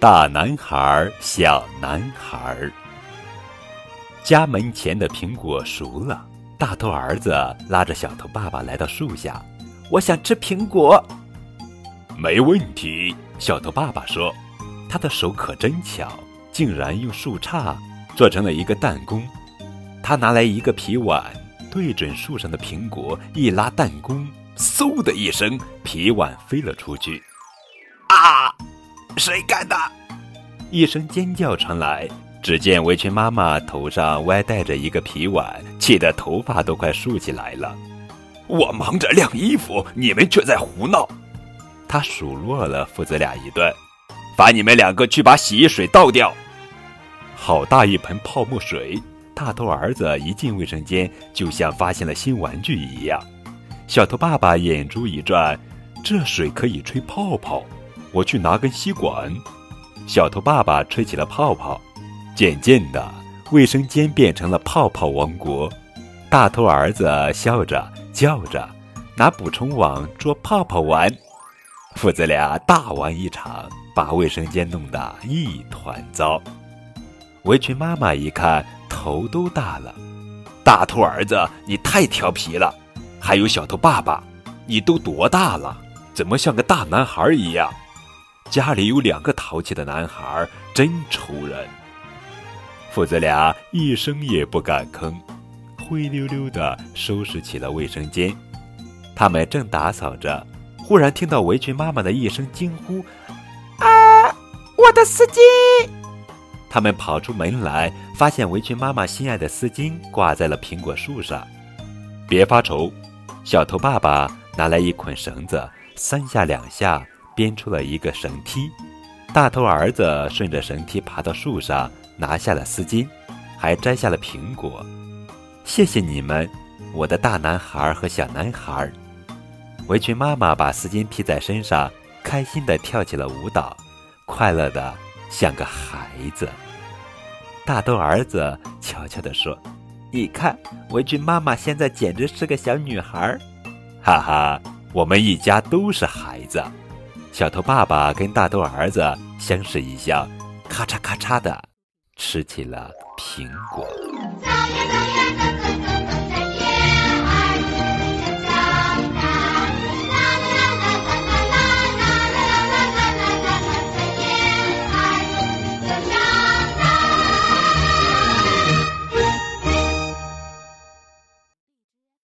大男孩，小男孩。家门前的苹果熟了，大头儿子拉着小头爸爸来到树下，我想吃苹果。没问题，小头爸爸说，他的手可真巧，竟然用树杈做成了一个弹弓。他拿来一个皮碗，对准树上的苹果一拉弹弓，嗖的一声，皮碗飞了出去。啊！谁干的？一声尖叫传来，只见围裙妈妈头上歪戴着一个皮碗，气得头发都快竖起来了。我忙着晾衣服，你们却在胡闹。他数落了父子俩一顿，罚你们两个去把洗衣水倒掉。好大一盆泡沫水！大头儿子一进卫生间，就像发现了新玩具一样。小头爸爸眼珠一转，这水可以吹泡泡。我去拿根吸管，小头爸爸吹起了泡泡，渐渐的，卫生间变成了泡泡王国。大头儿子笑着叫着，拿捕虫网捉泡泡玩，父子俩大玩一场，把卫生间弄得一团糟。围裙妈妈一看，头都大了。大头儿子，你太调皮了！还有小头爸爸，你都多大了？怎么像个大男孩一样？家里有两个淘气的男孩，真愁人。父子俩一声也不敢吭，灰溜溜地收拾起了卫生间。他们正打扫着，忽然听到围裙妈妈的一声惊呼：“啊，我的丝巾！”他们跑出门来，发现围裙妈妈心爱的丝巾挂在了苹果树上。别发愁，小头爸爸拿来一捆绳子，三下两下。编出了一个绳梯，大头儿子顺着绳梯爬到树上，拿下了丝巾，还摘下了苹果。谢谢你们，我的大男孩和小男孩。围裙妈妈把丝巾披在身上，开心地跳起了舞蹈，快乐的像个孩子。大头儿子悄悄地说：“你看，围裙妈妈现在简直是个小女孩。”哈哈，我们一家都是孩子。小头爸爸跟大头儿子相视一笑，咔嚓咔嚓的吃起了苹果。